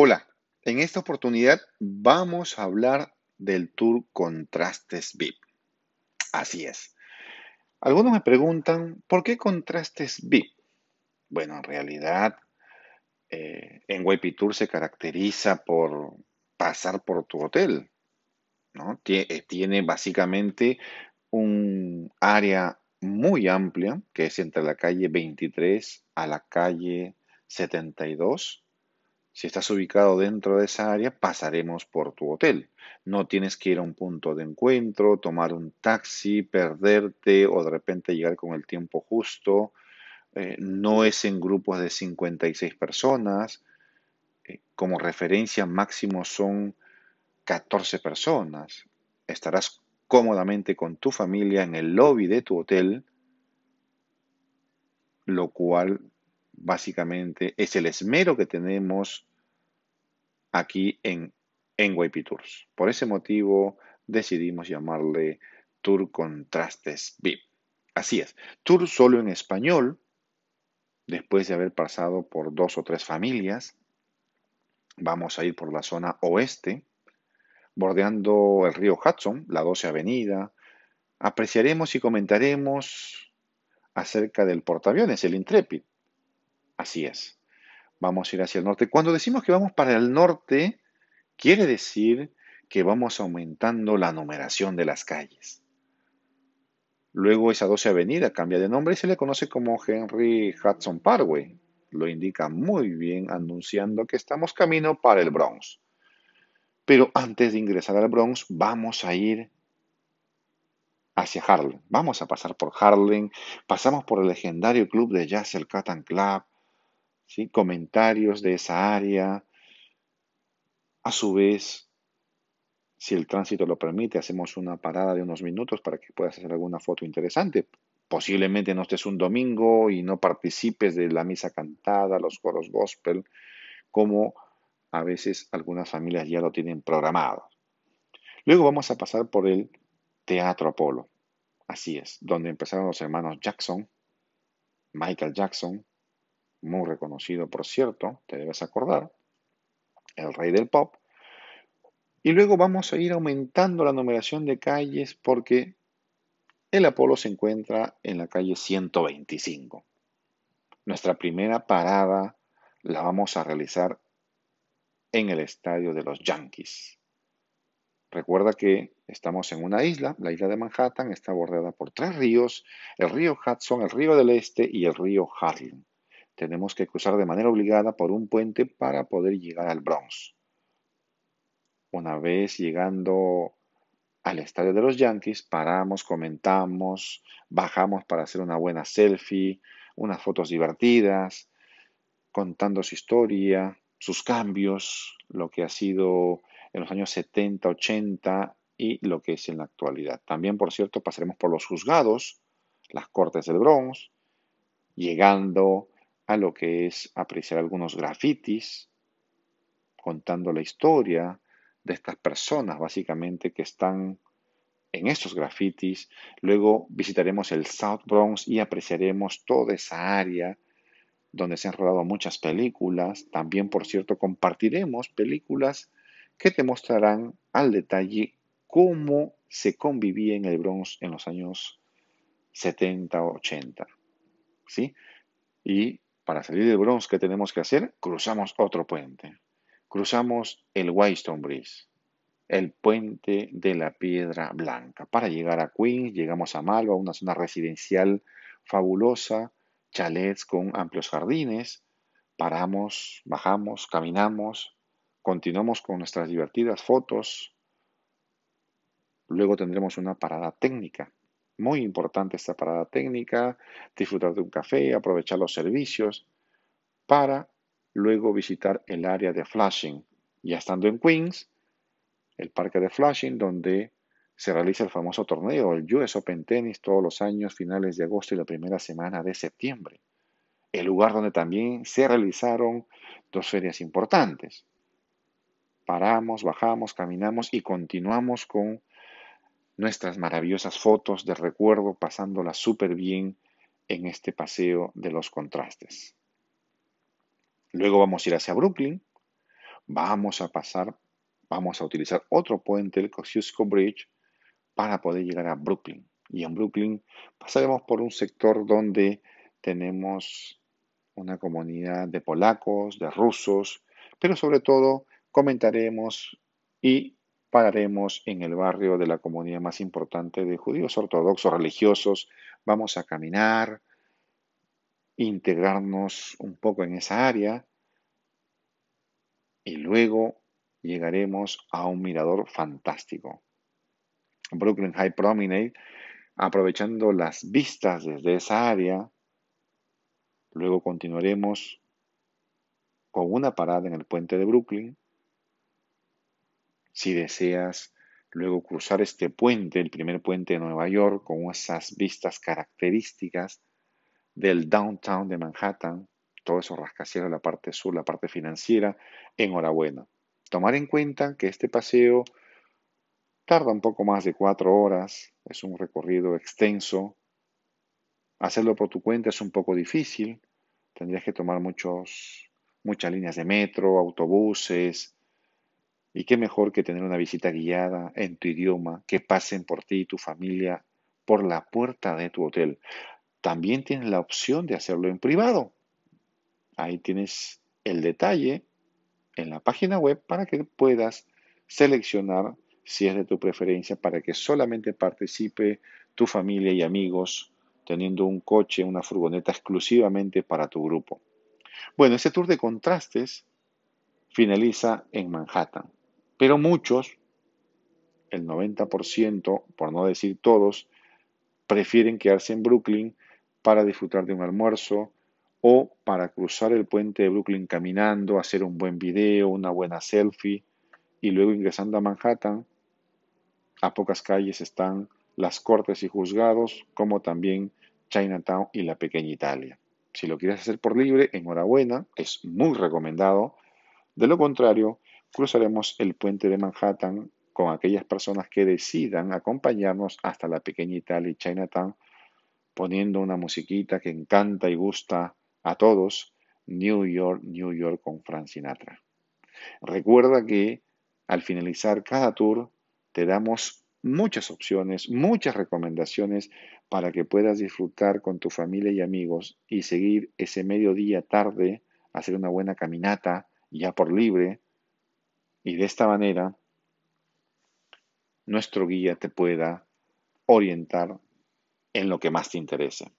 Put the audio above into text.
Hola, en esta oportunidad vamos a hablar del tour Contrastes VIP. Así es. Algunos me preguntan, ¿por qué Contrastes VIP? Bueno, en realidad, eh, en YP Tour se caracteriza por pasar por tu hotel. ¿no? Eh, tiene básicamente un área muy amplia, que es entre la calle 23 a la calle 72 si estás ubicado dentro de esa área, pasaremos por tu hotel. No tienes que ir a un punto de encuentro, tomar un taxi, perderte o de repente llegar con el tiempo justo. Eh, no es en grupos de 56 personas. Eh, como referencia máximo son 14 personas. Estarás cómodamente con tu familia en el lobby de tu hotel, lo cual básicamente es el esmero que tenemos aquí en NYP Tours. Por ese motivo decidimos llamarle Tour Contrastes VIP. Así es, tour solo en español, después de haber pasado por dos o tres familias. Vamos a ir por la zona oeste, bordeando el río Hudson, la 12 Avenida. Apreciaremos y comentaremos acerca del portaaviones, el Intrepid. Así es vamos a ir hacia el norte. Cuando decimos que vamos para el norte, quiere decir que vamos aumentando la numeración de las calles. Luego esa 12 avenida cambia de nombre y se le conoce como Henry Hudson Parkway. Lo indica muy bien anunciando que estamos camino para el Bronx. Pero antes de ingresar al Bronx vamos a ir hacia Harlem. Vamos a pasar por Harlem, pasamos por el legendario club de jazz, el Cotton Club, comentarios de esa área. A su vez, si el tránsito lo permite, hacemos una parada de unos minutos para que puedas hacer alguna foto interesante. Posiblemente no estés un domingo y no participes de la misa cantada, los coros gospel, como a veces algunas familias ya lo tienen programado. Luego vamos a pasar por el Teatro Apolo. Así es, donde empezaron los hermanos Jackson, Michael Jackson, muy reconocido por cierto, te debes acordar, el rey del pop. Y luego vamos a ir aumentando la numeración de calles porque el Apolo se encuentra en la calle 125. Nuestra primera parada la vamos a realizar en el estadio de los Yankees. Recuerda que estamos en una isla, la isla de Manhattan está bordeada por tres ríos, el río Hudson, el río del Este y el río Harlem tenemos que cruzar de manera obligada por un puente para poder llegar al Bronx. Una vez llegando al estadio de los Yankees, paramos, comentamos, bajamos para hacer una buena selfie, unas fotos divertidas, contando su historia, sus cambios, lo que ha sido en los años 70, 80 y lo que es en la actualidad. También, por cierto, pasaremos por los juzgados, las cortes del Bronx, llegando a lo que es apreciar algunos grafitis, contando la historia de estas personas básicamente que están en estos grafitis. Luego visitaremos el South Bronx y apreciaremos toda esa área donde se han rodado muchas películas. También, por cierto, compartiremos películas que te mostrarán al detalle cómo se convivía en el Bronx en los años 70 o 80. ¿Sí? Y para salir del Bronx, ¿qué tenemos que hacer? Cruzamos otro puente. Cruzamos el Whitestone Bridge, el puente de la Piedra Blanca. Para llegar a Queens, llegamos a Malva, una zona residencial fabulosa, chalets con amplios jardines. Paramos, bajamos, caminamos, continuamos con nuestras divertidas fotos. Luego tendremos una parada técnica muy importante esta parada técnica, disfrutar de un café, aprovechar los servicios para luego visitar el área de Flushing. Ya estando en Queens, el parque de Flushing, donde se realiza el famoso torneo, el US Open Tennis, todos los años, finales de agosto y la primera semana de septiembre. El lugar donde también se realizaron dos ferias importantes. Paramos, bajamos, caminamos y continuamos con nuestras maravillosas fotos de recuerdo pasándola súper bien en este paseo de los contrastes. Luego vamos a ir hacia Brooklyn. vamos a pasar, vamos a utilizar otro puente, el Kosciuszko Bridge, para poder llegar a Brooklyn. Y en Brooklyn pasaremos por un sector donde tenemos una comunidad de polacos, de rusos, pero sobre todo comentaremos y pararemos en el barrio de la comunidad más importante de judíos ortodoxos religiosos. Vamos a caminar, integrarnos un poco en esa área y luego llegaremos a un mirador fantástico. Brooklyn High Promenade, aprovechando las vistas desde esa área, luego continuaremos con una parada en el puente de Brooklyn. Si deseas luego cruzar este puente, el primer puente de Nueva York, con esas vistas características del downtown de Manhattan, todo eso rascacielos, la parte sur, la parte financiera, enhorabuena. Tomar en cuenta que este paseo tarda un poco más de cuatro horas, es un recorrido extenso. Hacerlo por tu cuenta es un poco difícil, tendrías que tomar muchos, muchas líneas de metro, autobuses, y qué mejor que tener una visita guiada en tu idioma, que pasen por ti y tu familia por la puerta de tu hotel. También tienes la opción de hacerlo en privado. Ahí tienes el detalle en la página web para que puedas seleccionar si es de tu preferencia para que solamente participe tu familia y amigos teniendo un coche, una furgoneta exclusivamente para tu grupo. Bueno, ese tour de contrastes finaliza en Manhattan, pero muchos, el 90%, por no decir todos, prefieren quedarse en Brooklyn para disfrutar de un almuerzo o para cruzar el puente de Brooklyn caminando, hacer un buen video, una buena selfie y luego ingresando a Manhattan, a pocas calles están las cortes y juzgados, como también Chinatown y la pequeña Italia. Si lo quieres hacer por libre, enhorabuena, es muy recomendado. De lo contrario, cruzaremos el puente de Manhattan con aquellas personas que decidan acompañarnos hasta la pequeña Italia Chinatown, poniendo una musiquita que encanta y gusta a todos, New York, New York con Frank Sinatra. Recuerda que al finalizar cada tour te damos muchas opciones, muchas recomendaciones para que puedas disfrutar con tu familia y amigos y seguir ese mediodía tarde, hacer una buena caminata ya por libre y de esta manera nuestro guía te pueda orientar en lo que más te interese.